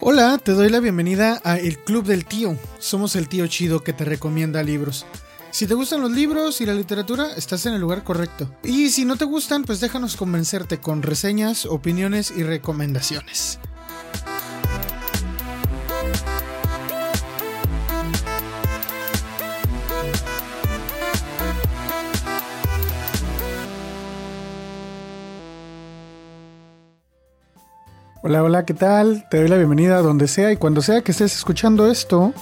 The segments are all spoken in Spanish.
Hola, te doy la bienvenida a El Club del Tío. Somos el tío chido que te recomienda libros. Si te gustan los libros y la literatura, estás en el lugar correcto. Y si no te gustan, pues déjanos convencerte con reseñas, opiniones y recomendaciones. Hola, hola, ¿qué tal? Te doy la bienvenida donde sea y cuando sea que estés escuchando esto.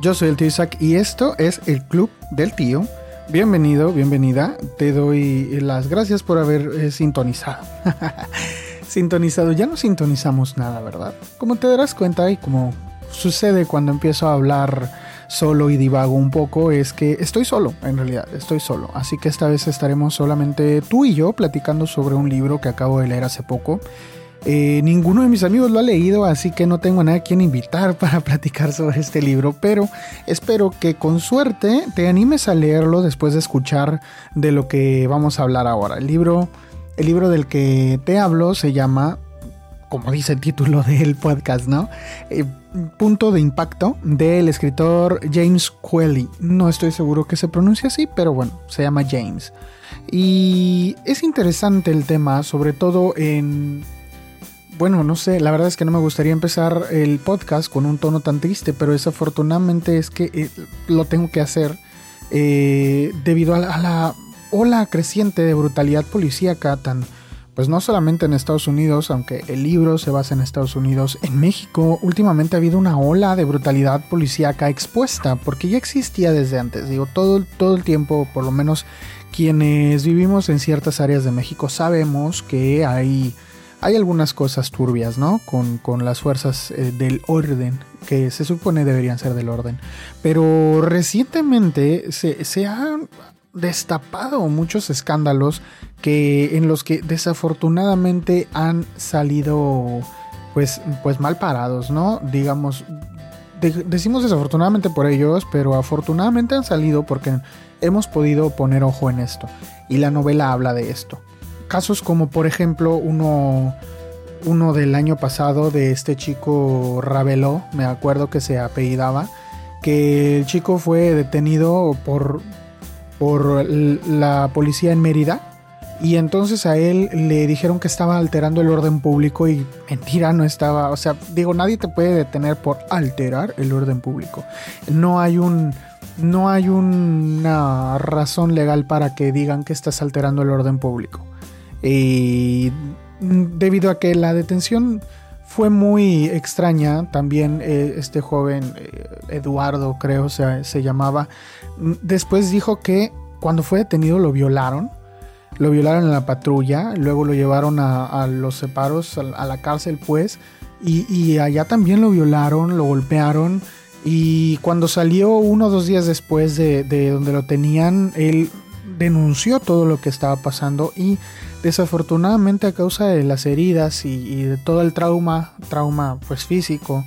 Yo soy el tío Isaac y esto es el Club del Tío. Bienvenido, bienvenida. Te doy las gracias por haber eh, sintonizado. sintonizado, ya no sintonizamos nada, ¿verdad? Como te darás cuenta y como sucede cuando empiezo a hablar solo y divago un poco, es que estoy solo, en realidad, estoy solo. Así que esta vez estaremos solamente tú y yo platicando sobre un libro que acabo de leer hace poco eh, ninguno de mis amigos lo ha leído, así que no tengo a nadie a quien invitar para platicar sobre este libro, pero espero que con suerte te animes a leerlo después de escuchar de lo que vamos a hablar ahora. El libro, el libro del que te hablo se llama, como dice el título del podcast, ¿no? Eh, punto de impacto del escritor James Quelly. No estoy seguro que se pronuncie así, pero bueno, se llama James. Y es interesante el tema, sobre todo en bueno, no sé, la verdad es que no me gustaría empezar el podcast con un tono tan triste, pero desafortunadamente es que eh, lo tengo que hacer eh, debido a la, ola creciente de brutalidad policíaca tan, pues no solamente en Estados Unidos, aunque el libro se basa en Estados Unidos, en México últimamente ha habido una ola de brutalidad policíaca expuesta, porque ya existía desde antes, digo, todo, todo el tiempo, por lo menos quienes vivimos en ciertas áreas de México sabemos que hay hay algunas cosas turbias, ¿no? Con, las fuerzas eh, del orden, que se supone deberían ser del orden. Pero recientemente se, se han destapado muchos escándalos que, en los que desafortunadamente han salido pues, pues mal parados, ¿no? Digamos, decimos desafortunadamente por ellos, pero afortunadamente han salido porque hemos podido poner ojo en esto. Y la novela habla de esto casos como por ejemplo uno, uno del año pasado de este chico Raveló, me acuerdo que se apellidaba, que el chico fue detenido por, por la policía en Mérida y entonces a él le dijeron que estaba alterando el orden público y mentira, no estaba, o sea, digo, nadie te puede detener por alterar el orden público. No hay un no hay una razón legal para que digan que estás alterando el orden público. Y debido a que la detención fue muy extraña, también eh, este joven eh, Eduardo, creo se, se llamaba, después dijo que cuando fue detenido lo violaron, lo violaron en la patrulla, luego lo llevaron a, los separos, a, la cárcel pues, y, allá también lo violaron, lo golpearon, y cuando salió uno o dos días después de, de donde lo tenían, él denunció todo lo que estaba pasando y desafortunadamente a causa de las heridas y, de todo el trauma, trauma pues físico,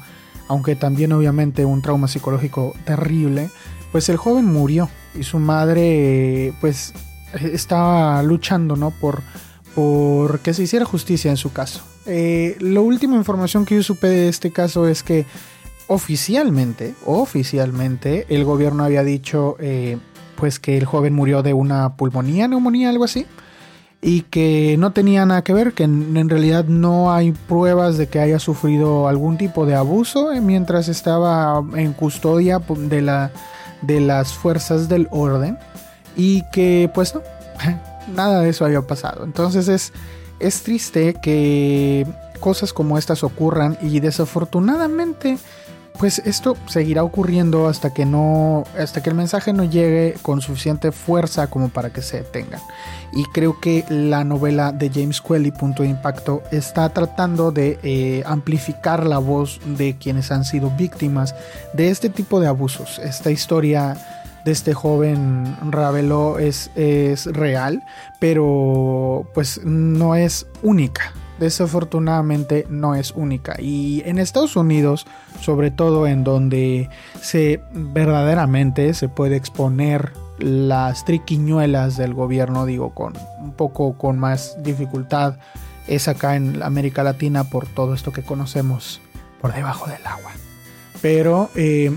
aunque también obviamente un trauma psicológico terrible, pues el joven murió y su madre pues estaba luchando ¿no? por, por que se hiciera justicia en su caso. Eh, la última información que yo supe de este caso es que oficialmente, oficialmente, el gobierno había dicho eh, pues que el joven murió de una pulmonía, neumonía, algo así, y que no tenía nada que ver, que en, realidad no hay pruebas de que haya sufrido algún tipo de abuso eh, mientras estaba en custodia de, la, de las fuerzas del orden y que pues no, nada de eso había pasado. Entonces es, es triste que cosas como estas ocurran y desafortunadamente pues esto seguirá ocurriendo hasta que no hasta que el mensaje no llegue con suficiente fuerza como para que se detengan y creo que la novela de James Quelly Punto de Impacto está tratando de eh, amplificar la voz de quienes han sido víctimas de este tipo de abusos. Esta historia de este joven Ravelo es, es real pero pues no es única desafortunadamente no es única. Y en Estados Unidos, sobre todo en donde se verdaderamente se puede exponer las triquiñuelas del gobierno, digo, con un poco con más dificultad es acá en América Latina por todo esto que conocemos por debajo del agua. Pero eh,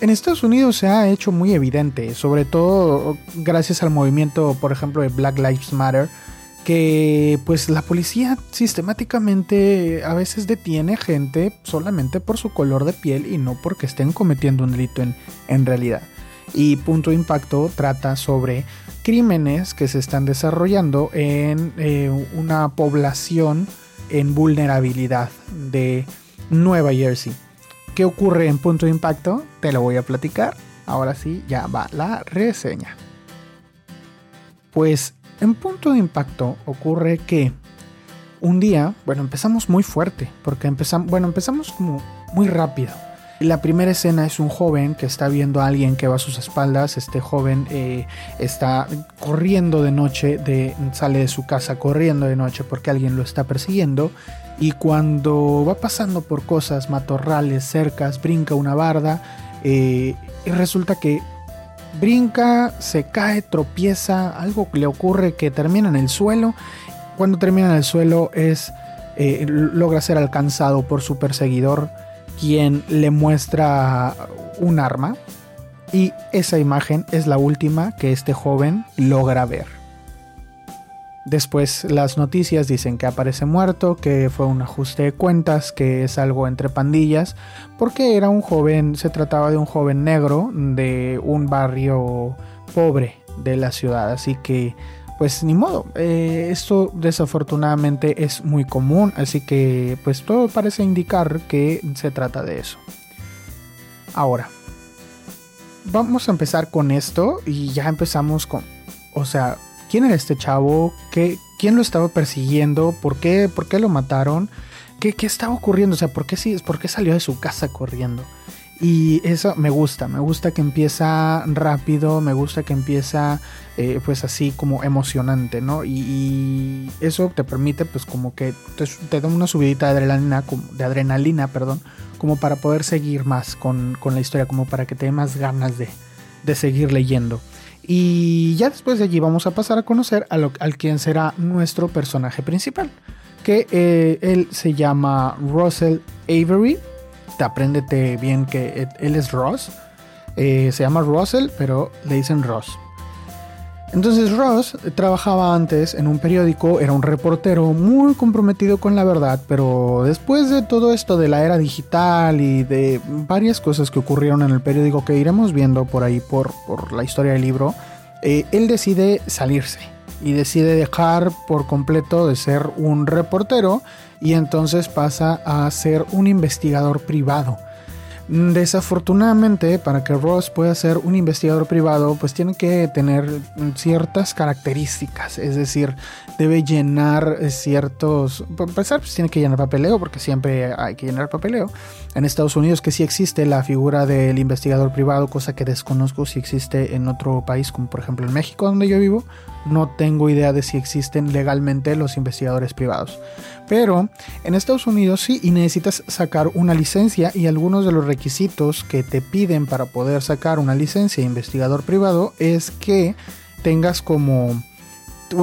en Estados Unidos se ha hecho muy evidente, sobre todo gracias al movimiento, por ejemplo, de Black Lives Matter, que pues la policía sistemáticamente a veces detiene gente solamente por su color de piel y no porque estén cometiendo un delito en, en realidad. Y Punto de Impacto trata sobre crímenes que se están desarrollando en eh, una población en vulnerabilidad de Nueva Jersey. ¿Qué ocurre en Punto de Impacto? Te lo voy a platicar. Ahora sí, ya va la reseña. Pues en Punto de Impacto ocurre que un día, bueno, empezamos muy fuerte, porque empezamos, bueno, empezamos como muy rápido. La primera escena es un joven que está viendo a alguien que va a sus espaldas. Este joven eh, está corriendo de noche, de, sale de su casa corriendo de noche porque alguien lo está persiguiendo. Y cuando va pasando por cosas, matorrales, cercas, brinca una barda eh, y resulta que brinca, se cae, tropieza, algo le ocurre que termina en el suelo. Cuando termina en el suelo es eh, logra ser alcanzado por su perseguidor quien le muestra un arma y esa imagen es la última que este joven logra ver. Después las noticias dicen que aparece muerto, que fue un ajuste de cuentas, que es algo entre pandillas, porque era un joven, se trataba de un joven negro de un barrio pobre de la ciudad, así que pues ni modo. Eh, esto desafortunadamente es muy común, así que pues todo parece indicar que se trata de eso. Ahora, vamos a empezar con esto y ya empezamos con, o sea, ¿quién era este chavo? ¿Qué, ¿Quién lo estaba persiguiendo? ¿Por qué, ¿Por qué lo mataron? ¿Qué, ¿Qué estaba ocurriendo? O sea, ¿por qué, ¿por qué salió de su casa corriendo? Y eso me gusta, me gusta que empieza rápido, me gusta que empieza eh, pues así como emocionante, ¿no? Y, eso te permite pues como que te, da una subidita de adrenalina, de adrenalina, perdón, como para poder seguir más con, la historia, como para que te dé más ganas de, seguir leyendo. Y ya después de allí vamos a pasar a conocer a al quien será nuestro personaje principal, que eh, él se llama Russell Avery te apréndete bien que él es Ross. Eh, se llama Russell, pero le dicen Ross. Entonces Ross trabajaba antes en un periódico, era un reportero muy comprometido con la verdad, pero después de todo esto de la era digital y de varias cosas que ocurrieron en el periódico que iremos viendo por ahí por, por la historia del libro, eh, él decide salirse y decide dejar por completo de ser un reportero y entonces pasa a ser un investigador privado. Desafortunadamente, para que Ross pueda ser un investigador privado, pues tiene que tener ciertas características, es decir, debe llenar ciertos... Para empezar, pues tiene que llenar papeleo, porque siempre hay que llenar papeleo. En Estados Unidos que sí existe la figura del investigador privado, cosa que desconozco si existe en otro país, como por ejemplo en México, donde yo vivo, no tengo idea de si existen legalmente los investigadores privados. Pero en Estados Unidos sí y necesitas sacar una licencia y algunos de los requisitos que te piden para poder sacar una licencia de investigador privado es que tengas como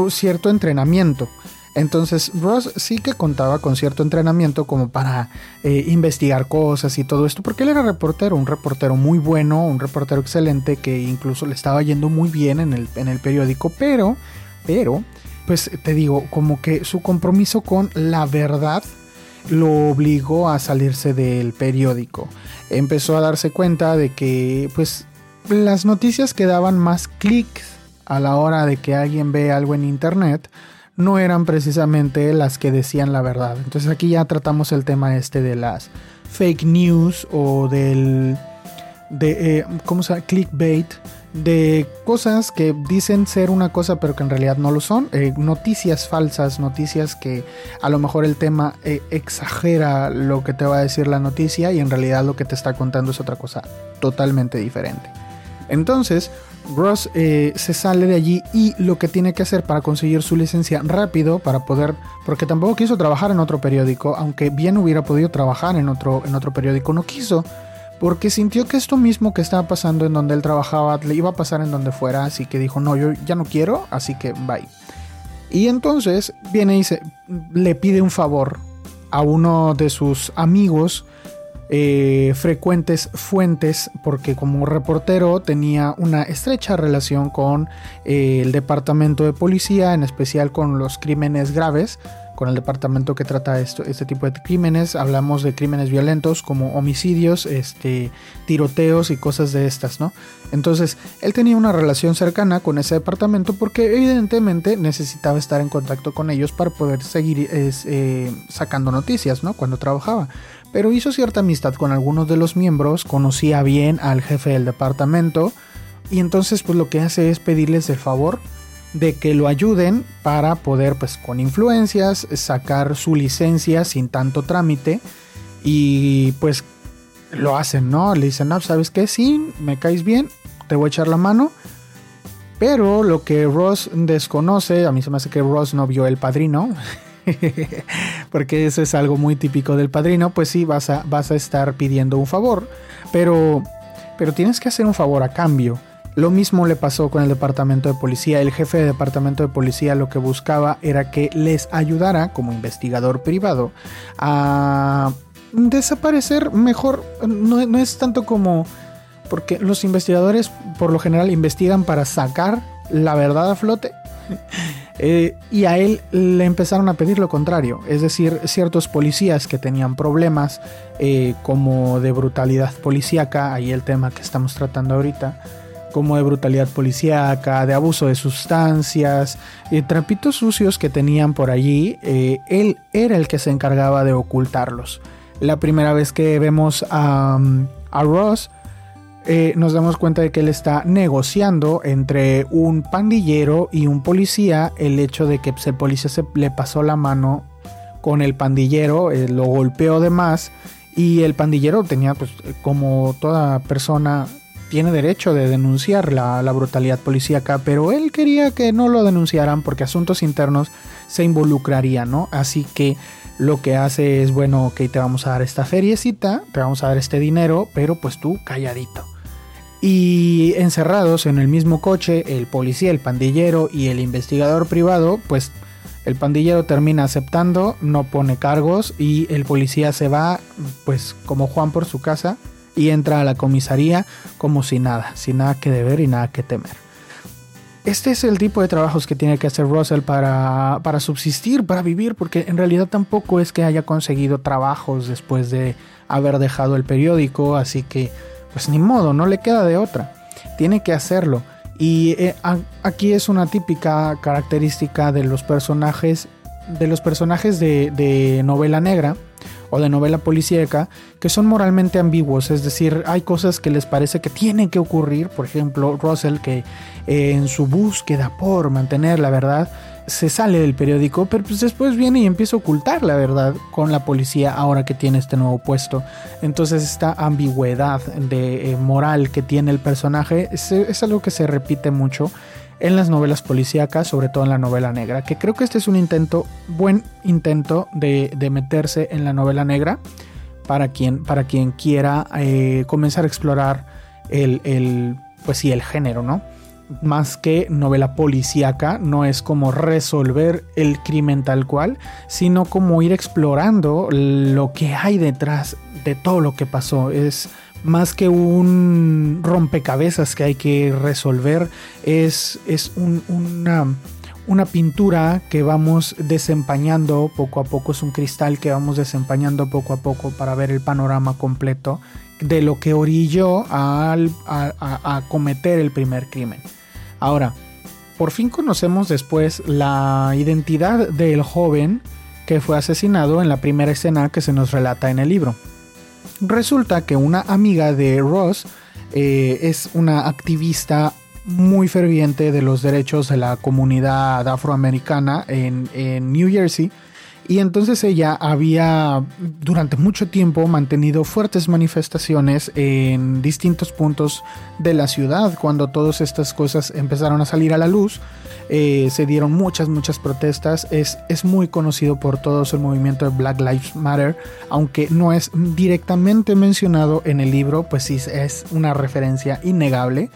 cierto entrenamiento. Entonces Ross sí que contaba con cierto entrenamiento como para eh, investigar cosas y todo esto, porque él era reportero, un reportero muy bueno, un reportero excelente que incluso le estaba yendo muy bien en el, en el periódico, pero, pero, pues te digo, como que su compromiso con la verdad lo obligó a salirse del periódico. Empezó a darse cuenta de que pues las noticias que daban más clics a la hora de que alguien ve algo en internet, no eran precisamente las que decían la verdad. Entonces aquí ya tratamos el tema este de las fake news o del de eh, cómo se llama clickbait de cosas que dicen ser una cosa pero que en realidad no lo son. Eh, noticias falsas noticias que a lo mejor el tema eh, exagera lo que te va a decir la noticia y en realidad lo que te está contando es otra cosa totalmente diferente. Entonces Ross eh, se sale de allí y lo que tiene que hacer para conseguir su licencia rápido, para poder, porque tampoco quiso trabajar en otro periódico, aunque bien hubiera podido trabajar en otro, en otro periódico, no quiso, porque sintió que esto mismo que estaba pasando en donde él trabajaba le iba a pasar en donde fuera, así que dijo, no, yo ya no quiero, así que bye. Y entonces viene y se, le pide un favor a uno de sus amigos, eh, frecuentes fuentes, porque como reportero tenía una estrecha relación con eh, el departamento de policía, en especial con los crímenes graves, con el departamento que trata esto, este tipo de crímenes. Hablamos de crímenes violentos como homicidios, este, tiroteos y cosas de estas, ¿no? Entonces, él tenía una relación cercana con ese departamento porque evidentemente necesitaba estar en contacto con ellos para poder seguir eh, sacando noticias, ¿no? Cuando trabajaba. Pero hizo cierta amistad con algunos de los miembros, conocía bien al jefe del departamento y entonces pues lo que hace es pedirles el favor de que lo ayuden para poder, pues con influencias, sacar su licencia sin tanto trámite. Y pues lo hacen, ¿no? Le dicen, no, ¿sabes qué? Sí, me caes bien, te voy a echar la mano. Pero lo que Ross desconoce, a mí se me hace que Ross no vio el padrino. porque eso es algo muy típico del padrino, pues sí, vas a, vas a estar pidiendo un favor. Pero, pero tienes que hacer un favor a cambio. Lo mismo le pasó con el departamento de policía. El jefe de departamento de policía lo que buscaba era que les ayudara como investigador privado a desaparecer mejor. No, es tanto como... Porque los investigadores por lo general investigan para sacar la verdad a flote. Eh, y a él le empezaron a pedir lo contrario, es decir, ciertos policías que tenían problemas eh, como de brutalidad policíaca, ahí el tema que estamos tratando ahorita, como de brutalidad policíaca, de abuso de sustancias, y trapitos sucios que tenían por allí, eh, él era el que se encargaba de ocultarlos. La primera vez que vemos a, a Ross, eh, nos damos cuenta de que él está negociando entre un pandillero y un policía el hecho de que pues, el policía se le pasó la mano con el pandillero, eh, lo golpeó de más y el pandillero tenía pues como toda persona tiene derecho de denunciar la, brutalidad policíaca, pero él quería que no lo denunciaran porque asuntos internos se involucrarían, ¿no? Así que lo que hace es, bueno, ok, te vamos a dar esta feriecita, te vamos a dar este dinero, pero pues tú calladito. Y encerrados en el mismo coche, el policía, el pandillero y el investigador privado, pues el pandillero termina aceptando, no pone cargos y el policía se va, pues como Juan por su casa, y entra a la comisaría como si nada, sin nada que deber y nada que temer. Este es el tipo de trabajos que tiene que hacer Russell para, para subsistir, para vivir, porque en realidad tampoco es que haya conseguido trabajos después de haber dejado el periódico, así que pues ni modo, no le queda de otra. Tiene que hacerlo. Y eh, aquí es una típica característica de los personajes de los personajes de, de novela negra o de novela policíaca que son moralmente ambiguos, es decir, hay cosas que les parece que tienen que ocurrir, por ejemplo, Russell que eh, en su búsqueda por mantener la verdad se sale del periódico, pero pues después viene y empieza a ocultar la verdad con la policía ahora que tiene este nuevo puesto. Entonces esta ambigüedad de eh, moral que tiene el personaje es, es algo que se repite mucho en las novelas policíacas, sobre todo en la novela negra, que creo que este es un intento, buen intento de, meterse en la novela negra para quien, para quien quiera eh, comenzar a explorar el, pues sí, el género, ¿no? Más que novela policíaca, no es como resolver el crimen tal cual, sino como ir explorando lo que hay detrás de todo lo que pasó. Es más que un rompecabezas que hay que resolver, es, es una, una pintura que vamos desempañando poco a poco, es un cristal que vamos desempañando poco a poco para ver el panorama completo de lo que orilló a, a, cometer el primer crimen. Ahora, por fin conocemos después la identidad del joven que fue asesinado en la primera escena que se nos relata en el libro. Resulta que una amiga de Ross eh, es una activista muy ferviente de los derechos de la comunidad afroamericana en, New Jersey Y entonces ella había durante mucho tiempo mantenido fuertes manifestaciones en distintos puntos de la ciudad. Cuando todas estas cosas empezaron a salir a la luz, eh, se dieron muchas, muchas protestas. Es, es muy conocido por todos el movimiento de Black Lives Matter, aunque no es directamente mencionado en el libro, pues sí es una referencia innegable.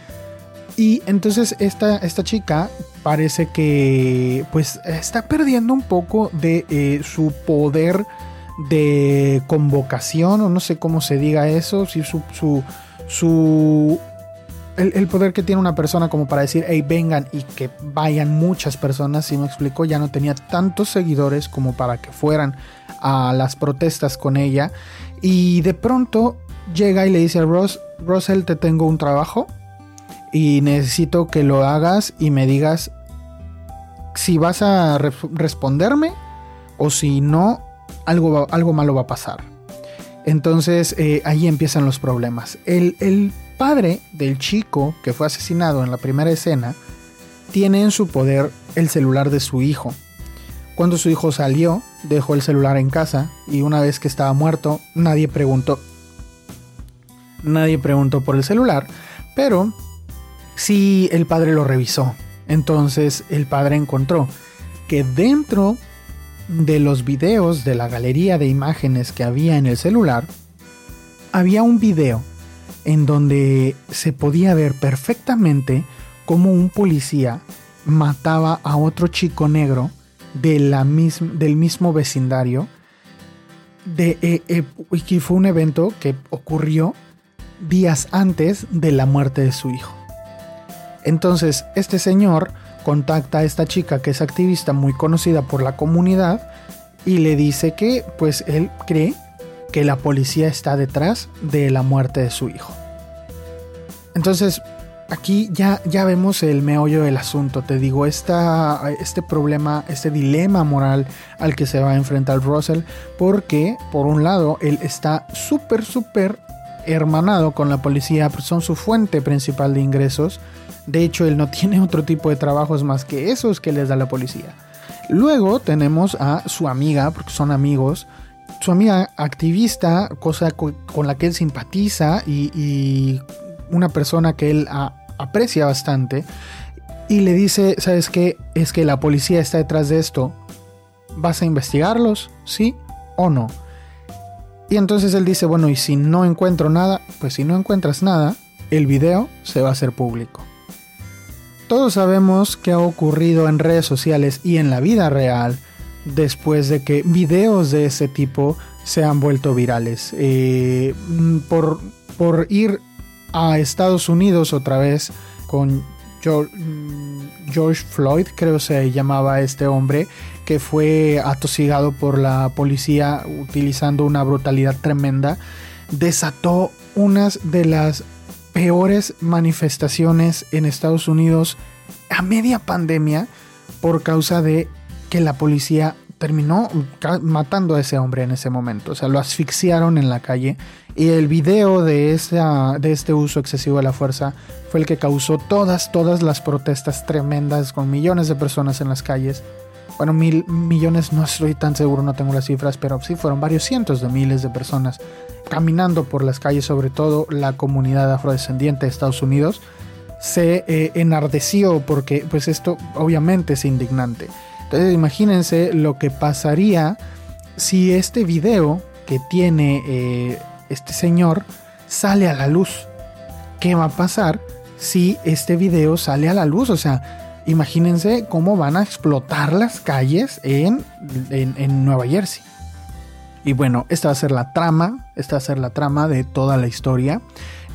Y entonces esta, esta chica parece que pues está perdiendo un poco de eh, su poder de convocación o no sé cómo se diga eso, si su, su, su el, poder que tiene una persona como para decir, hey, vengan y que vayan muchas personas, si me explico, ya no tenía tantos seguidores como para que fueran a las protestas con ella. Y de pronto llega y le dice a Ross, Russell, te tengo un trabajo y necesito que lo hagas y me digas si vas a responderme o si no, algo, algo malo va a pasar. Entonces eh, ahí empiezan los problemas. El, padre del chico que fue asesinado en la primera escena tiene en su poder el celular de su hijo. Cuando su hijo salió, dejó el celular en casa y una vez que estaba muerto, nadie preguntó. Nadie preguntó por el celular, pero Sí, el padre lo revisó. Entonces el padre encontró que dentro de los videos de la galería de imágenes que había en el celular, había un video en donde se podía ver perfectamente cómo un policía mataba a otro chico negro de la del mismo vecindario. De, eh, eh, fue un evento que ocurrió días antes de la muerte de su hijo. Entonces, este señor contacta a esta chica que es activista muy conocida por la comunidad y le dice que pues él cree que la policía está detrás de la muerte de su hijo. Entonces, aquí ya, ya vemos el meollo del asunto. Te digo, este problema, este dilema moral al que se va a enfrentar Russell, porque por un lado él está súper, súper hermanado con la policía, son su fuente principal de ingresos de hecho, él no tiene otro tipo de trabajos más que esos que les da la policía. Luego tenemos a su amiga, porque son amigos, su amiga activista, cosa con la que él simpatiza y, una persona que él aprecia bastante, y le dice, ¿sabes qué? Es que la policía está detrás de esto. ¿Vas a investigarlos? ¿Sí o no? Y entonces él dice, bueno, y si no encuentro nada, pues si no encuentras nada, el video se va a hacer público. Todos sabemos qué ha ocurrido en redes sociales y en la vida real después de que videos de ese tipo se han vuelto virales. Eh, por, por ir a Estados Unidos otra vez con George Floyd, creo se llamaba este hombre, que fue atosigado por la policía utilizando una brutalidad tremenda, desató unas de las peores manifestaciones en Estados Unidos a media pandemia por causa de que la policía terminó matando a ese hombre en ese momento. O sea, lo asfixiaron en la calle. Y el video de, esa, de este uso excesivo de la fuerza fue el que causó todas, todas las protestas tremendas con millones de personas en las calles. Bueno, mil millones no estoy tan seguro, no tengo las cifras, pero sí fueron varios cientos de miles de personas caminando por las calles, sobre todo la comunidad afrodescendiente de Estados Unidos, se eh, enardeció porque pues esto obviamente es indignante. Entonces imagínense lo que pasaría si este video que tiene eh, este señor sale a la luz. ¿Qué va a pasar si este video sale a la luz? O sea, imagínense cómo van a explotar las calles en, en Nueva Jersey. Y bueno, esta va a ser la trama, esta va a ser la trama de toda la historia.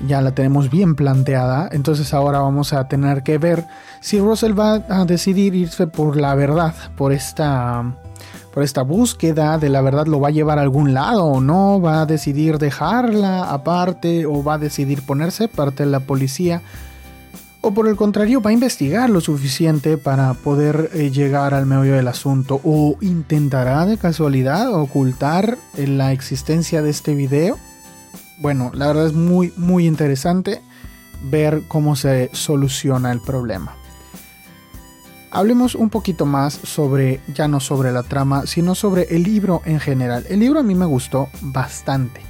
Ya la tenemos bien planteada, entonces ahora vamos a tener que ver si Russell va a decidir irse por la verdad, por esta por esta búsqueda de la verdad lo va a llevar a algún lado o no, va a decidir dejarla aparte o va a decidir ponerse parte de la policía o por el contrario va a investigar lo suficiente para poder eh, llegar al meollo del asunto o intentará de casualidad ocultar eh, la existencia de este video. Bueno, la verdad es muy muy interesante ver cómo se soluciona el problema. hablemos un poquito más sobre, ya no sobre la trama, sino sobre el libro en general. El libro a mí me gustó bastante.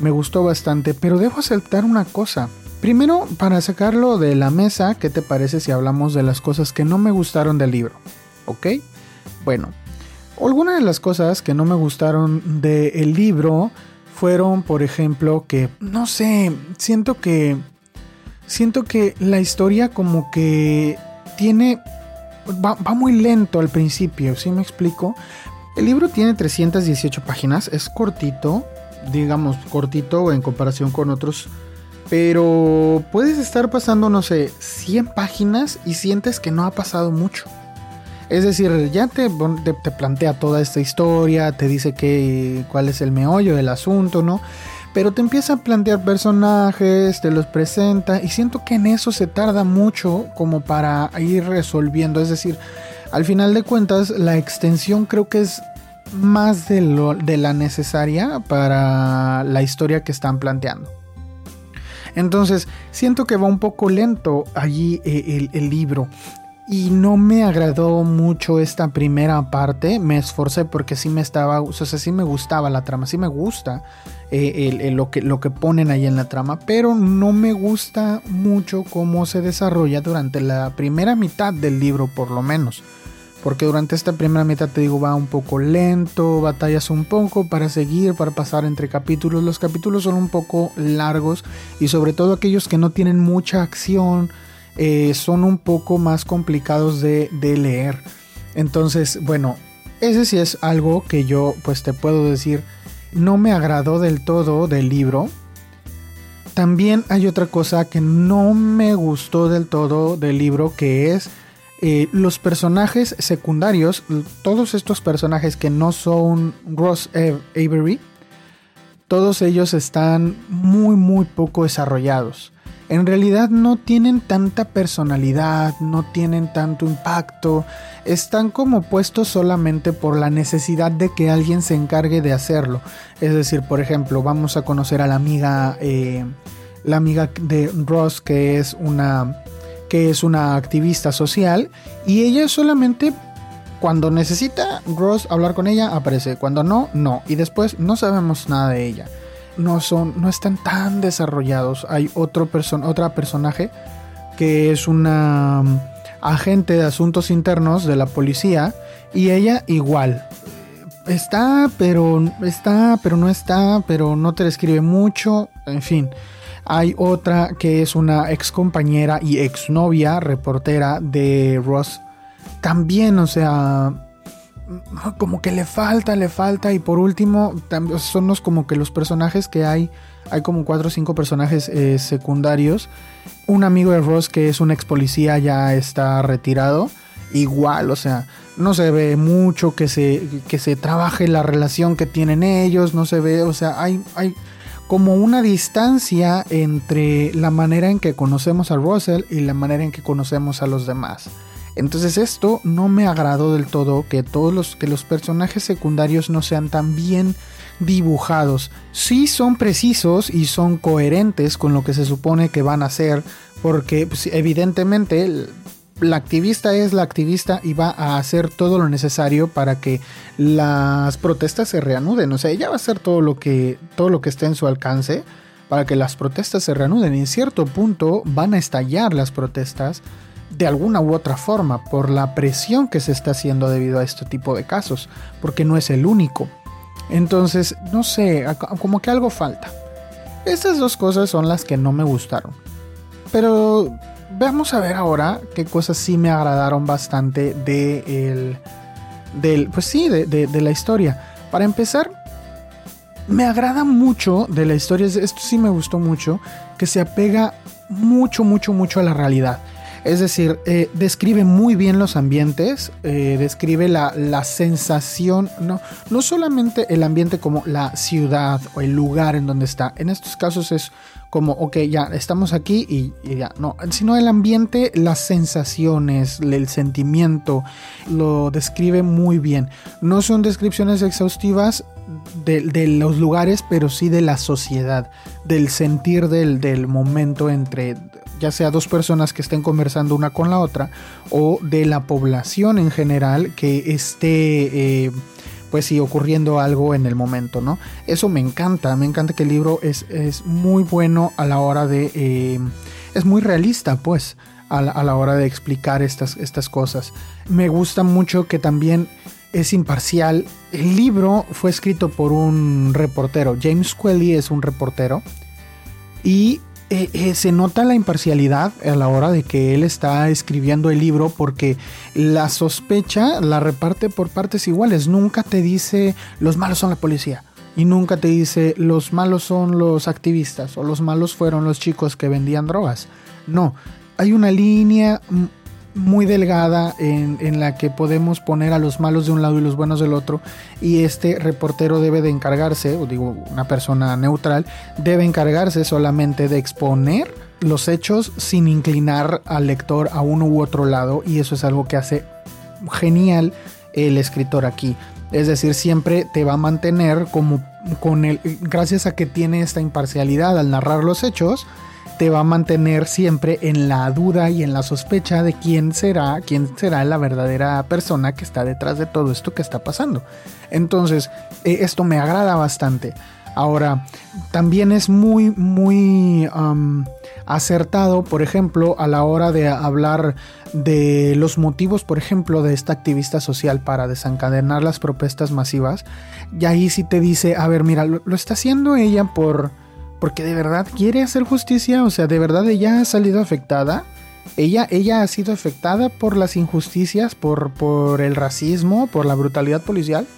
Me gustó bastante, pero debo aceptar una cosa. Primero, para sacarlo de la mesa, ¿qué te parece si hablamos de las cosas que no me gustaron del libro? ¿Ok? Bueno, algunas de las cosas que no me gustaron del libro fueron, por ejemplo, que, no sé, siento que... Siento que la historia como que tiene... Va, muy lento al principio, ¿sí me explico? El libro tiene 318 páginas, es cortito, digamos cortito en comparación con otros, pero puedes estar pasando, no sé, 100 páginas y sientes que no ha pasado mucho. Es decir, ya te, te, plantea toda esta historia, te dice que, cuál es el meollo del asunto, ¿no? Pero te empieza a plantear personajes, te los presenta y siento que en eso se tarda mucho como para ir resolviendo. Es decir, al final de cuentas la extensión creo que es más de, lo, de la necesaria para la historia que están planteando. Entonces, siento que va un poco lento allí eh, el, libro y no me agradó mucho esta primera parte. Me esforcé porque sí me estaba, o sea, sí me gustaba la trama, sí me gusta eh, lo, que, lo que ponen ahí en la trama, pero no me gusta mucho cómo se desarrolla durante la primera mitad del libro, por lo menos. Porque durante esta primera mitad te digo va un poco lento, batallas un poco para seguir, para pasar entre capítulos. Los capítulos son un poco largos y sobre todo aquellos que no tienen mucha acción eh, son un poco más complicados de, leer. Entonces, bueno, ese sí es algo que yo pues te puedo decir no me agradó del todo del libro. También hay otra cosa que no me gustó del todo del libro que es eh, los personajes secundarios, todos estos personajes que no son Ross Avery, todos ellos están muy muy poco desarrollados en realidad no tienen tanta personalidad, no tienen tanto impacto, están como puestos solamente por la necesidad de que alguien se encargue de hacerlo. Es decir, por ejemplo, vamos a conocer a la amiga, eh, la amiga de Ross que es una que es una activista social y ella solamente cuando necesita Ross hablar con ella aparece, cuando no, no y después no sabemos nada de ella no son, no están tan desarrollados. Hay otro otra personaje que es una mm, agente de asuntos internos de la policía y ella igual. Está, pero está, pero no está, pero no te describe mucho, en fin. Hay otra que es una ex compañera y ex novia reportera de Ross. También, o sea, como que le falta, le falta. Y por último, son los como que los personajes que hay. Hay como cuatro o cinco personajes eh, secundarios. Un amigo de Ross que es un ex policía ya está retirado. Igual, o sea, no se ve mucho que se, que se trabaje la relación que tienen ellos. No se ve, o sea, hay, hay como una distancia entre la manera en que conocemos a Russell y la manera en que conocemos a los demás. Entonces esto no me agradó del todo que todos los que los personajes secundarios no sean tan bien dibujados. Sí son precisos y son coherentes con lo que se supone que van a hacer, porque pues, evidentemente la activista es la activista y va a hacer todo lo necesario para que las protestas se reanuden. O sea, ella va a hacer todo lo que todo lo que esté en su alcance para que las protestas se reanuden. En cierto punto van a estallar las protestas de alguna u otra forma por la presión que se está haciendo debido a este tipo de casos, porque no es el único. Entonces, no sé, como que algo falta. Estas dos cosas son las que no me gustaron. Pero vamos a ver ahora qué cosas sí me agradaron bastante de el, del, pues sí, de, de la historia. Para empezar, me agrada mucho de la historia, esto sí me gustó mucho, que se apega mucho, mucho, mucho a la realidad. Es decir, eh, describe muy bien los ambientes, eh, describe la, sensación, no, no solamente el ambiente como la ciudad o el lugar en donde está. En estos casos es como, ok, ya estamos aquí y, ya, no, sino el ambiente, las sensaciones, el sentimiento, lo describe muy bien. No son descripciones exhaustivas de, los lugares, pero sí de la sociedad, del sentir del, del momento entre ya sea dos personas que estén conversando una con la otra o de la población en general que esté... Eh, pues sí, ocurriendo algo en el momento, ¿no? Eso me encanta, me encanta que el libro es, es muy bueno a la hora de... Eh, es muy realista, pues, a la, hora de explicar estas, estas cosas. Me gusta mucho que también es imparcial. El libro fue escrito por un reportero. James Quelly es un reportero. Y eh, eh, se nota la imparcialidad a la hora de que él está escribiendo el libro porque la sospecha la reparte por partes iguales. Nunca te dice los malos son la policía y nunca te dice los malos son los activistas o los malos fueron los chicos que vendían drogas. No, hay una línea muy delgada en, la que podemos poner a los malos de un lado y los buenos del otro y este reportero debe de encargarse, o digo una persona neutral, debe encargarse solamente de exponer los hechos sin inclinar al lector a uno u otro lado y eso es algo que hace genial el escritor aquí. Es decir, siempre te va a mantener como con el gracias a que tiene esta imparcialidad al narrar los hechos, te va a mantener siempre en la duda y en la sospecha de quién será, quién será la verdadera persona que está detrás de todo esto que está pasando. Entonces, eh, esto me agrada bastante. Ahora, también es muy, muy acertado, por ejemplo, a la hora de hablar de los motivos, por ejemplo, de esta activista social para desencadenar las protestas masivas. Y ahí sí te dice, a ver, mira, lo está haciendo ella por porque de verdad quiere hacer justicia, o sea, de verdad ella ha salido afectada. Ella, ella ha sido afectada por las injusticias, por, por el racismo, por la brutalidad policial.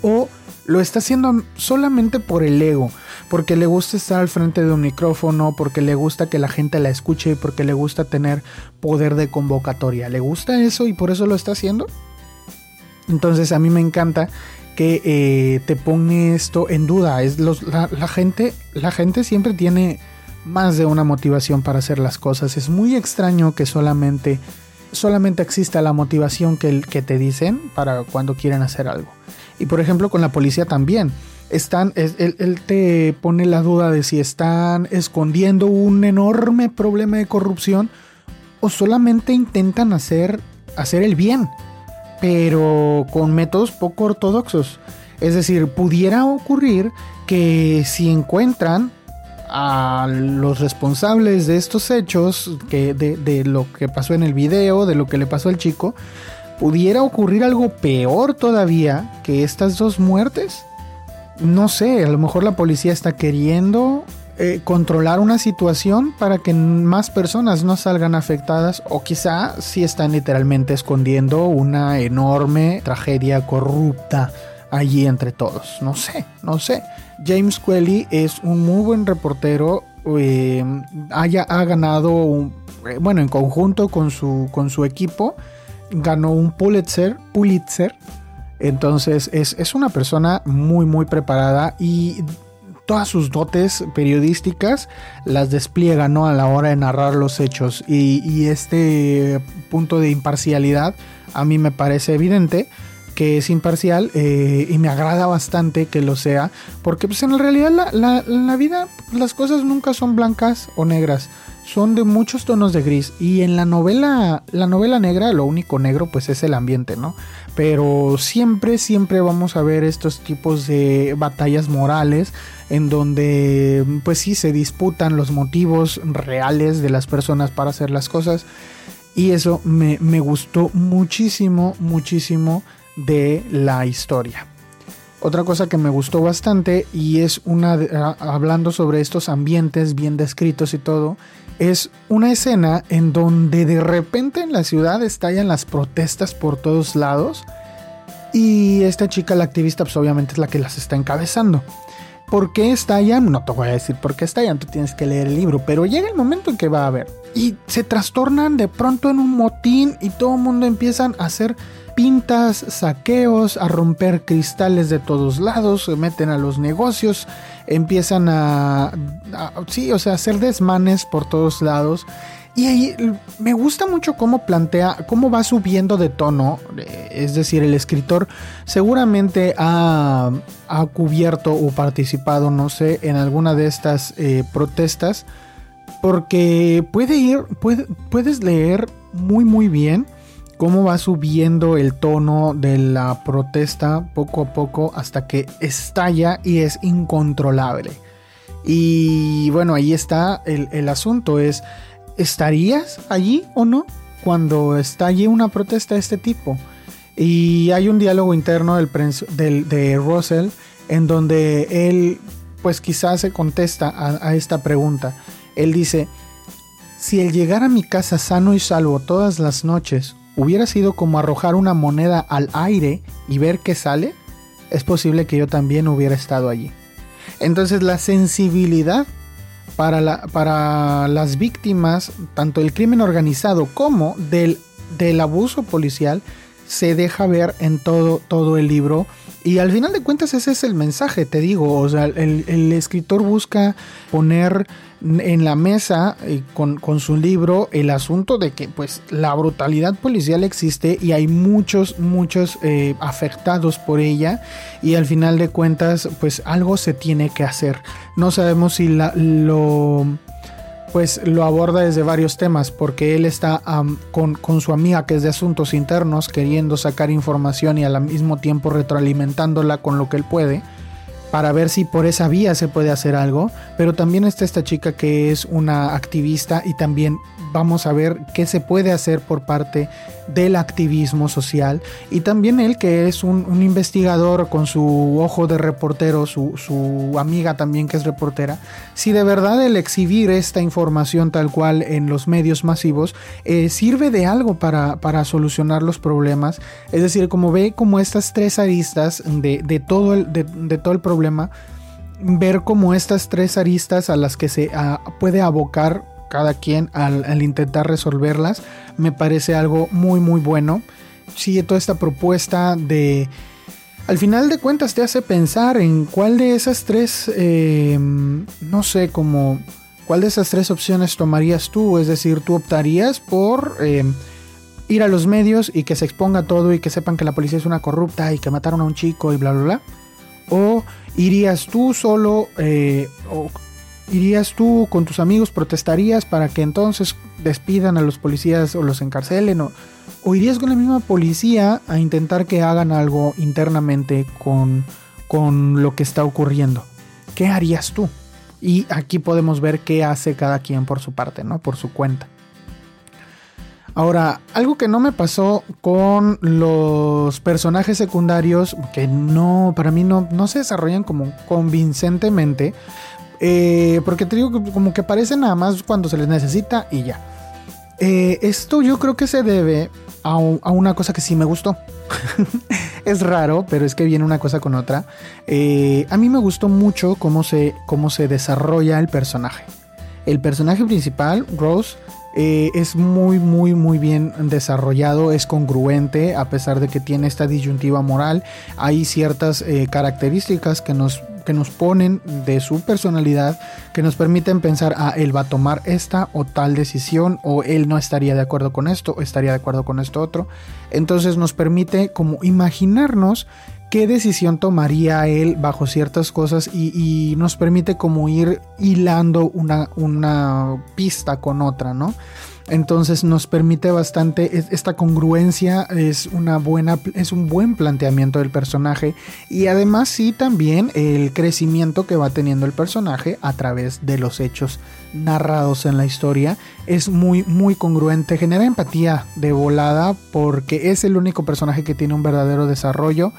O lo está haciendo solamente por el ego, porque le gusta estar al frente de un micrófono, porque le gusta que la gente la escuche, porque le gusta tener poder de convocatoria. ¿Le gusta eso y por eso lo está haciendo? Entonces a mí me encanta que eh, te pone esto en duda. Es la, gente, la gente siempre tiene más de una motivación para hacer las cosas. Es muy extraño que solamente, solamente exista la motivación que, que te dicen para cuando quieren hacer algo. Y por ejemplo con la policía también. Están, él, él, te pone la duda de si están escondiendo un enorme problema de corrupción o solamente intentan hacer, hacer el bien pero con métodos poco ortodoxos. Es decir, pudiera ocurrir que si encuentran a los responsables de estos hechos, que de, lo que pasó en el video, de lo que le pasó al chico, pudiera ocurrir algo peor todavía que estas dos muertes. No sé, a lo mejor la policía está queriendo eh, controlar una situación para que más personas no salgan afectadas o quizá si están literalmente escondiendo una enorme tragedia corrupta allí entre todos. No sé, no sé. James Quelly es un muy buen reportero. Eh, haya, ha ganado, eh, bueno, en conjunto con su, con su equipo, ganó un Pulitzer. Pulitzer entonces es, es, una persona muy muy preparada y todas sus dotes periodísticas las despliega ¿no? a la hora de narrar los hechos. Y, este punto de imparcialidad a mí me parece evidente que es imparcial eh, y me agrada bastante que lo sea porque pues en realidad la, la vida las cosas nunca son blancas o negras son de muchos tonos de gris. Y en la novela la novela negra lo único negro pues es el ambiente no pero siempre siempre vamos a ver estos tipos de batallas morales en donde pues sí se disputan los motivos reales de las personas para hacer las cosas. Y eso me, me gustó muchísimo muchísimo de la historia. Otra cosa que me gustó bastante y es una hablando sobre estos ambientes bien descritos y todo es una escena en donde de repente en la ciudad estallan las protestas por todos lados y esta chica, la activista, pues obviamente es la que las está encabezando. ¿Por qué estallan? No te voy a decir por qué estallan, tú tienes que leer el libro, pero llega el momento en que va a haber. Y se trastornan de pronto en un motín y todo el mundo empiezan a hacer pintas, saqueos, a romper cristales de todos lados, se meten a los negocios, empiezan a, sí, o sea, hacer desmanes por todos lados. Y ahí me gusta mucho cómo plantea, cómo va subiendo de tono. Es decir, el escritor seguramente ha, cubierto o participado, no sé, en alguna de estas eh, protestas porque puede ir, puedes leer muy muy bien cómo va subiendo el tono de la protesta poco a poco hasta que estalla y es incontrolable. Y bueno, ahí está el, asunto, es, ¿estarías allí o no cuando estalle una protesta de este tipo? Y hay un diálogo interno del, de Russell en donde él pues quizás se contesta a, a esta pregunta. Él dice, si el llegar a mi casa sano y salvo todas las noches hubiera sido como arrojar una moneda al aire y ver qué sale, es posible que yo también hubiera estado allí. Entonces la sensibilidad para, las víctimas, tanto del crimen organizado como del, abuso policial, se deja ver en todo, todo el libro. Y al final de cuentas ese es el mensaje, te digo. O sea, el escritor busca poner en la mesa eh, con, su libro el asunto de que pues la brutalidad policial existe y hay muchos, muchos eh, afectados por ella y al final de cuentas pues algo se tiene que hacer. No sabemos si la, lo pues lo aborda desde varios temas, porque él está con, con, su amiga que es de asuntos internos, queriendo sacar información y al mismo tiempo retroalimentándola con lo que él puede para ver si por esa vía se puede hacer algo, pero también está esta chica que es una activista y también vamos a ver qué se puede hacer por parte del activismo social y también él que es un, investigador con su ojo de reportero, su, amiga también que es reportera, si de verdad el exhibir esta información tal cual en los medios masivos eh, sirve de algo para, para, solucionar los problemas, es decir, como ve como estas tres aristas de, todo, el, de, todo el problema, ver como estas tres aristas a las que se puede abocar cada quien al, intentar resolverlas, me parece algo muy muy bueno. Sigue toda esta propuesta de... Al final de cuentas te hace pensar en cuál de esas tres, eh, no sé, como... ¿Cuál de esas tres opciones tomarías tú? Es decir, tú optarías por eh, ir a los medios y que se exponga todo y que sepan que la policía es una corrupta y que mataron a un chico y bla, bla, bla. O irías tú solo eh, ¿Irías tú con tus amigos, protestarías para que entonces despidan a los policías o los encarcelen? ¿O, irías con la misma policía a intentar que hagan algo internamente con, con lo que está ocurriendo? ¿Qué harías tú? Y aquí podemos ver qué hace cada quien por su parte, ¿no? Por su cuenta. Ahora, algo que no me pasó con los personajes secundarios, que no, para mí no, no se desarrollan como convincentemente, eh, porque te digo que como que aparece nada más cuando se les necesita y ya. Eh, esto yo creo que se debe a, una cosa que sí me gustó. es raro, pero es que viene una cosa con otra. Eh, a mí me gustó mucho cómo se, cómo se desarrolla el personaje. El personaje principal, Rose, es muy, muy, muy bien desarrollado, es congruente, a pesar de que tiene esta disyuntiva moral. Hay ciertas características que nos que nos ponen de su personalidad, que nos permiten pensar, ah, él va a tomar esta o tal decisión, o él no estaría de acuerdo con esto, o estaría de acuerdo con esto otro. Entonces nos permite como imaginarnos qué decisión tomaría él bajo ciertas cosas y, nos permite como ir hilando una, una pista con otra, ¿no? Entonces nos permite bastante esta congruencia es una buena es un buen planteamiento del personaje y además sí también el crecimiento que va teniendo el personaje a través de los hechos narrados en la historia es muy muy congruente, genera empatía de volada porque es el único personaje que tiene un verdadero desarrollo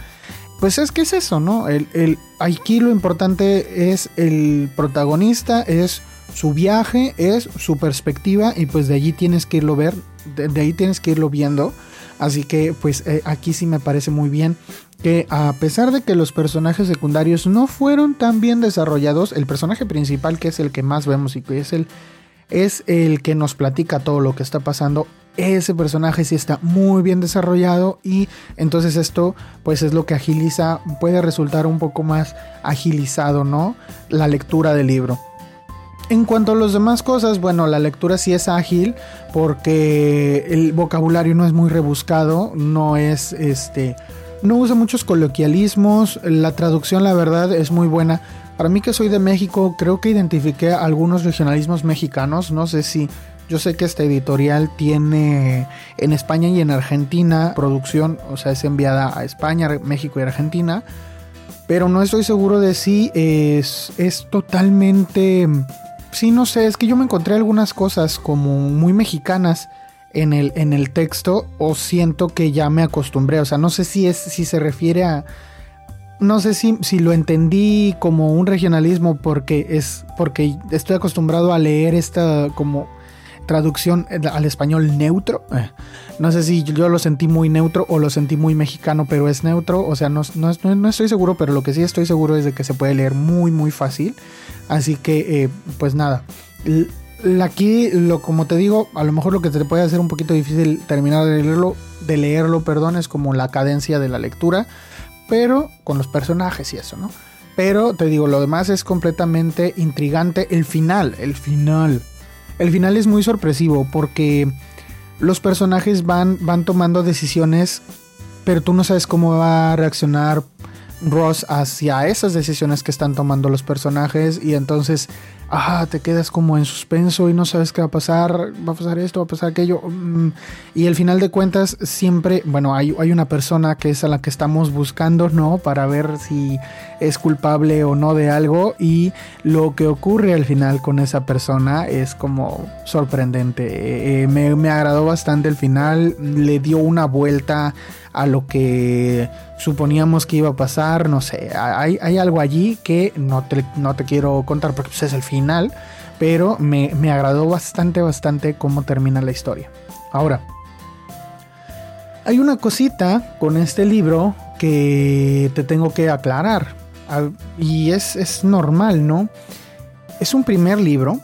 pues es que es eso, ¿no? El, aquí lo importante es el protagonista, es su viaje es su perspectiva y pues de allí tienes que irlo ver, de, ahí tienes que irlo viendo. Así que pues eh, aquí sí me parece muy bien que a pesar de que los personajes secundarios no fueron tan bien desarrollados, el personaje principal que es el que más vemos y que es el, es el que nos platica todo lo que está pasando, ese personaje sí está muy bien desarrollado y entonces esto pues es lo que agiliza, puede resultar un poco más agilizado, ¿no? La lectura del libro. En cuanto a las demás cosas, bueno, la lectura sí es ágil porque el vocabulario no es muy rebuscado, no es este no usa muchos coloquialismos, la traducción la verdad es muy buena. Para mí que soy de México, creo que identifiqué algunos regionalismos mexicanos. No sé si yo sé que esta editorial tiene en España y en Argentina producción, o sea, es enviada a España, México y Argentina, pero no estoy seguro de si es, es totalmente... Sí, no sé, es que yo me encontré algunas cosas como muy mexicanas en el, en el texto o siento que ya me acostumbré, o sea, no sé si, es, si se refiere a... No sé si, si lo entendí como un regionalismo porque es porque estoy acostumbrado a leer esta como traducción al español neutro. Eh, no sé si yo lo sentí muy neutro o lo sentí muy mexicano, pero es neutro. O sea, no, no, estoy seguro, pero lo que sí estoy seguro es de que se puede leer muy, muy fácil. Así que, eh, pues nada. Aquí, lo, como te digo, a lo mejor lo que te puede hacer un poquito difícil terminar de leerlo, de leerlo, perdón, es como la cadencia de la lectura, pero con los personajes y eso, ¿no? Pero te digo, lo demás es completamente intrigante. El final, el final el final es muy sorpresivo porque los personajes van, van tomando decisiones, pero tú no sabes cómo va a reaccionar Ross hacia esas decisiones que están tomando los personajes y entonces ah, te quedas como en suspenso y no sabes qué va a pasar, va a pasar esto, va a pasar aquello. Mm, y al final de cuentas, siempre, bueno, hay, hay, una persona que es a la que estamos buscando, ¿no? Para ver si es culpable o no de algo. Y lo que ocurre al final con esa persona es como sorprendente. Eh, eh, me, me agradó bastante el final, le dio una vuelta a lo que suponíamos que iba a pasar, no sé, hay, hay algo allí que no te, no te quiero contar porque pues, es el final, pero me, me agradó bastante, bastante cómo termina la historia. Ahora, hay una cosita con este libro que te tengo que aclarar. Y es, es, normal, ¿no? Es un primer libro.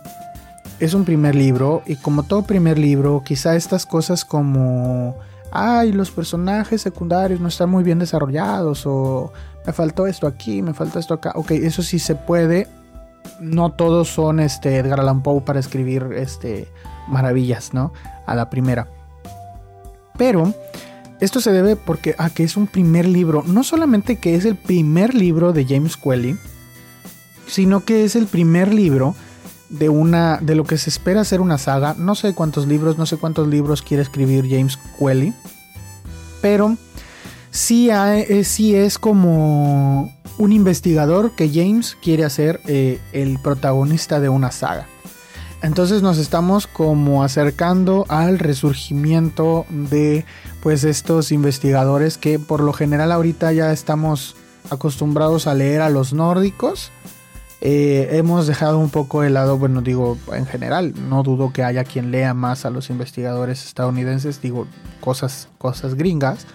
Es un primer libro. Y como todo primer libro, quizá estas cosas como ay, los personajes secundarios no están muy bien desarrollados o me faltó esto aquí, me faltó esto acá. Ok, eso sí se puede. No todos son este Edgar Allan Poe para escribir este maravillas, ¿no? A la primera. Pero esto se debe porque a que es un primer libro, no solamente que es el primer libro de James Quelly, sino que es el primer libro de una de lo que se espera ser una saga. No sé cuántos libros, no sé cuántos libros quiere escribir James Quelly, pero sí, eh, sí es como un investigador que James quiere hacer eh, el protagonista de una saga. Entonces nos estamos como acercando al resurgimiento de pues estos investigadores que por lo general ahorita ya estamos acostumbrados a leer a los nórdicos eh, hemos dejado un poco de lado, bueno, digo, en general, no dudo que haya quien lea más a los investigadores estadounidenses, digo, cosas, cosas gringas,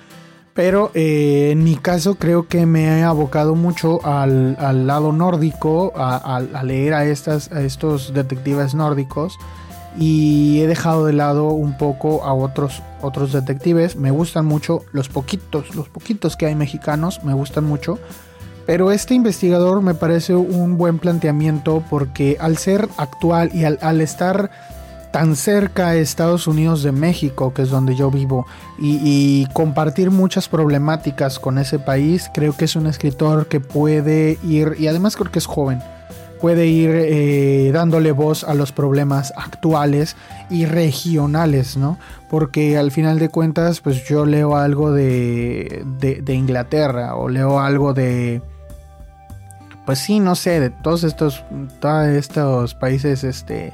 pero eh, en mi caso creo que me he abocado mucho al, lado nórdico, a, leer a, estas, estos detectives nórdicos y he dejado de lado un poco a otros otros detectives. Me gustan mucho los poquitos, los poquitos que hay mexicanos, me gustan mucho. Pero este investigador me parece un buen planteamiento porque al ser actual y al, estar tan cerca a Estados Unidos de México, que es donde yo vivo, y, compartir muchas problemáticas con ese país, creo que es un escritor que puede ir, y además creo que es joven, puede ir eh, dándole voz a los problemas actuales y regionales, ¿no? Porque al final de cuentas, pues yo leo algo de, de Inglaterra o leo algo de pues sí, no sé, de todos estos, todos estos países, este,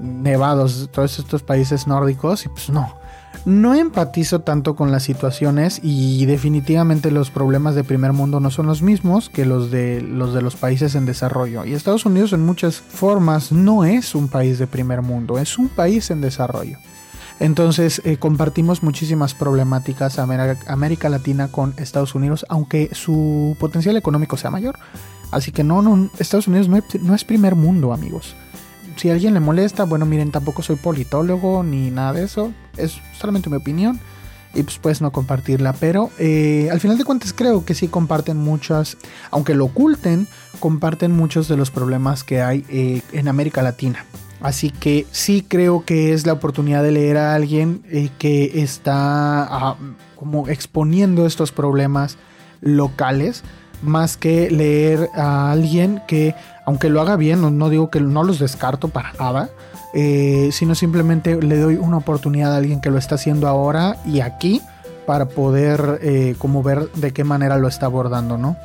nevados, todos estos países nórdicos, y pues no, no empatizo tanto con las situaciones y definitivamente los problemas de primer mundo no son los mismos que los de los de los países en desarrollo. Y Estados Unidos en muchas formas no es un país de primer mundo, es un país en desarrollo. Entonces eh, compartimos muchísimas problemáticas América Latina con Estados Unidos, aunque su potencial económico sea mayor. Así que no, no, Estados Unidos no es, primer mundo, amigos. Si a alguien le molesta, bueno, miren, tampoco soy politólogo ni nada de eso. Es solamente mi opinión. Y pues puedes no compartirla. Pero eh, al final de cuentas creo que sí comparten muchas, aunque lo oculten, comparten muchos de los problemas que hay eh, en América Latina. Así que sí creo que es la oportunidad de leer a alguien eh, que está ah, como exponiendo estos problemas locales más que leer a alguien que, aunque lo haga bien, no, digo que no los descarto para nada, eh, sino simplemente le doy una oportunidad a alguien que lo está haciendo ahora y aquí para poder eh, como ver de qué manera lo está abordando, ¿no?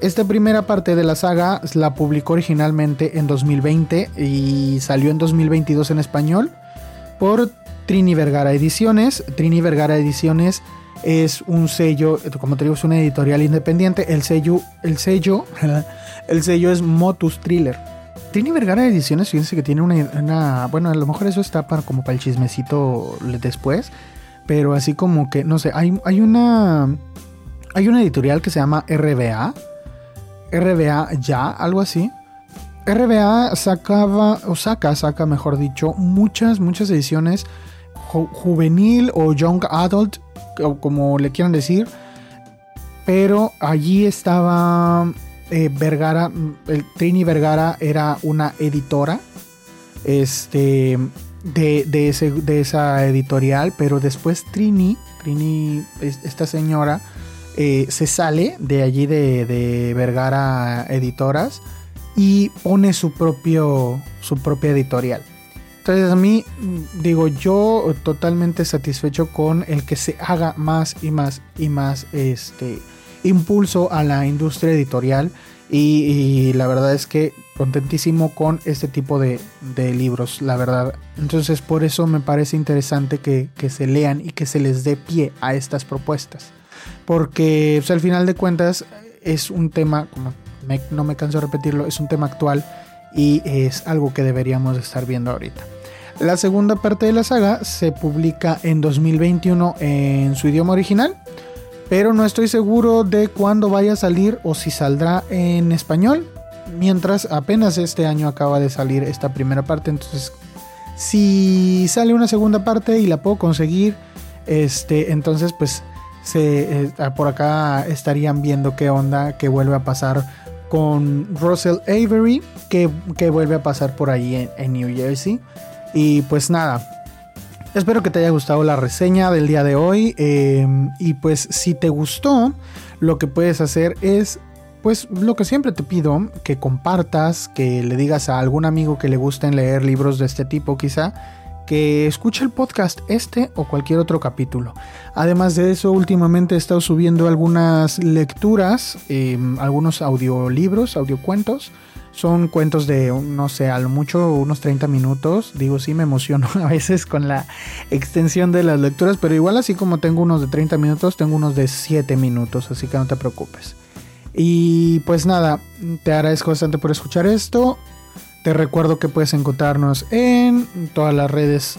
Esta primera parte de la saga la publicó originalmente en 2020 y salió en 2022 en español por Trini Vergara Ediciones. Trini Vergara Ediciones es un sello, como te digo, es una editorial independiente. El sello, el sello, el sello es Motus Thriller. Trini Vergara Ediciones, fíjense que tiene una, bueno, a lo mejor eso está para como para el chismecito después, pero así como que, no sé, hay, una, hay una editorial que se llama RBA, RBA ya, algo así. RBA sacaba, o saca, saca, mejor dicho, muchas, muchas ediciones juvenil o young adult como le quieran decir. Pero allí estaba eh, Vergara, el Trini Vergara era una editora este, de, de, esa editorial, pero después Trini, Trini, esta señora, eh, se sale de allí de, de, Vergara Editoras y pone su, propio, su propia editorial. Entonces a mí, digo, yo totalmente satisfecho con el que se haga más y más y más este impulso a la industria editorial. Y, la verdad es que contentísimo con este tipo de, libros, la verdad. Entonces por eso me parece interesante que, se lean y que se les dé pie a estas propuestas. Porque pues, al final de cuentas es un tema, como no me canso de repetirlo, es un tema actual y es algo que deberíamos estar viendo ahorita. La segunda parte de la saga se publica en 2021 en su idioma original, pero no estoy seguro de cuándo vaya a salir o si saldrá en español, mientras apenas este año acaba de salir esta primera parte, entonces si sale una segunda parte y la puedo conseguir, este, entonces pues se, eh, por acá estarían viendo qué onda, qué vuelve a pasar con Russell Avery, que, vuelve a pasar por ahí en, New Jersey. Y pues nada, espero que te haya gustado la reseña del día de hoy. Eh, y pues si te gustó, lo que puedes hacer es, pues lo que siempre te pido, que compartas, que le digas a algún amigo que le gusten leer libros de este tipo quizá que escuche el podcast este o cualquier otro capítulo. Además de eso, últimamente he estado subiendo algunas lecturas, em, algunos audiolibros, audiocuentos. Son cuentos de, no sé, a lo mucho unos 30 minutos. Digo, sí me emociono a veces con la extensión de las lecturas, pero igual así como tengo unos de 30 minutos, tengo unos de 7 minutos, así que no te preocupes. Y pues nada, te agradezco bastante por escuchar esto. Te recuerdo que puedes encontrarnos en todas las redes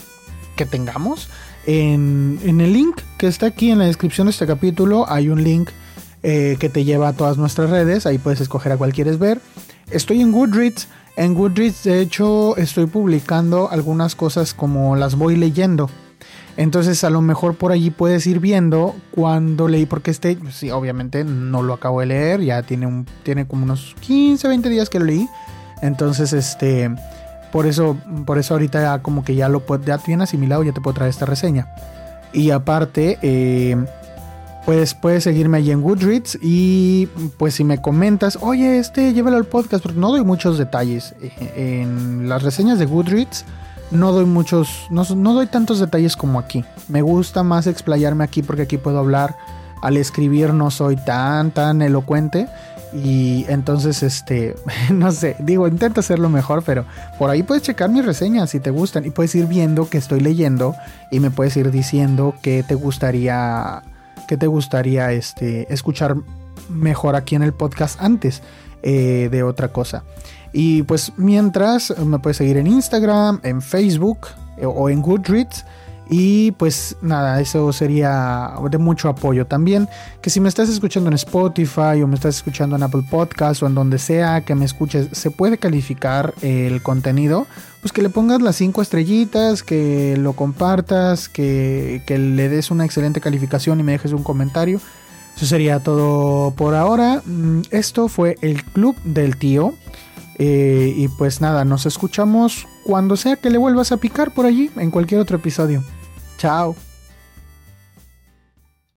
que tengamos. En, el link que está aquí en la descripción de este capítulo hay un link eh, que te lleva a todas nuestras redes. Ahí puedes escoger a cuál quieres ver. Estoy en Goodreads. En Goodreads, de hecho, estoy publicando algunas cosas como las voy leyendo. Entonces, a lo mejor por allí puedes ir viendo cuando leí, porque este, sí, obviamente no lo acabo de leer, ya tiene, un, tiene como unos 15, 20 días que lo leí. Entonces, este, por eso, por eso ahorita ya como que ya lo ya tiene asimilado, ya te puedo traer esta reseña. Y aparte, eh, pues puedes seguirme allí en Goodreads y pues si me comentas, oye, este, llévalo al podcast, porque no doy muchos detalles. Eh, en las reseñas de Goodreads no doy muchos, no, no doy tantos detalles como aquí. Me gusta más explayarme aquí porque aquí puedo hablar. Al escribir no soy tan, tan elocuente. Y entonces, este, no sé, digo, intento hacerlo mejor, pero por ahí puedes checar mis reseñas si te gustan y puedes ir viendo que estoy leyendo y me puedes ir diciendo qué te gustaría, te gustaría, este, escuchar mejor aquí en el podcast antes eh, de otra cosa. Y pues mientras me puedes seguir en Instagram, en Facebook eh, o en Goodreads. Y pues nada, eso sería de mucho apoyo también. Que si me estás escuchando en Spotify o me estás escuchando en Apple Podcast o en donde sea que me escuches, se puede calificar el contenido. Pues que le pongas las cinco estrellitas, que lo compartas, que, le des una excelente calificación y me dejes un comentario. Eso sería todo por ahora. Mm, esto fue el Club del Tío. Eh, y pues nada, nos escuchamos cuando sea que le vuelvas a picar por allí en cualquier otro episodio. Chao.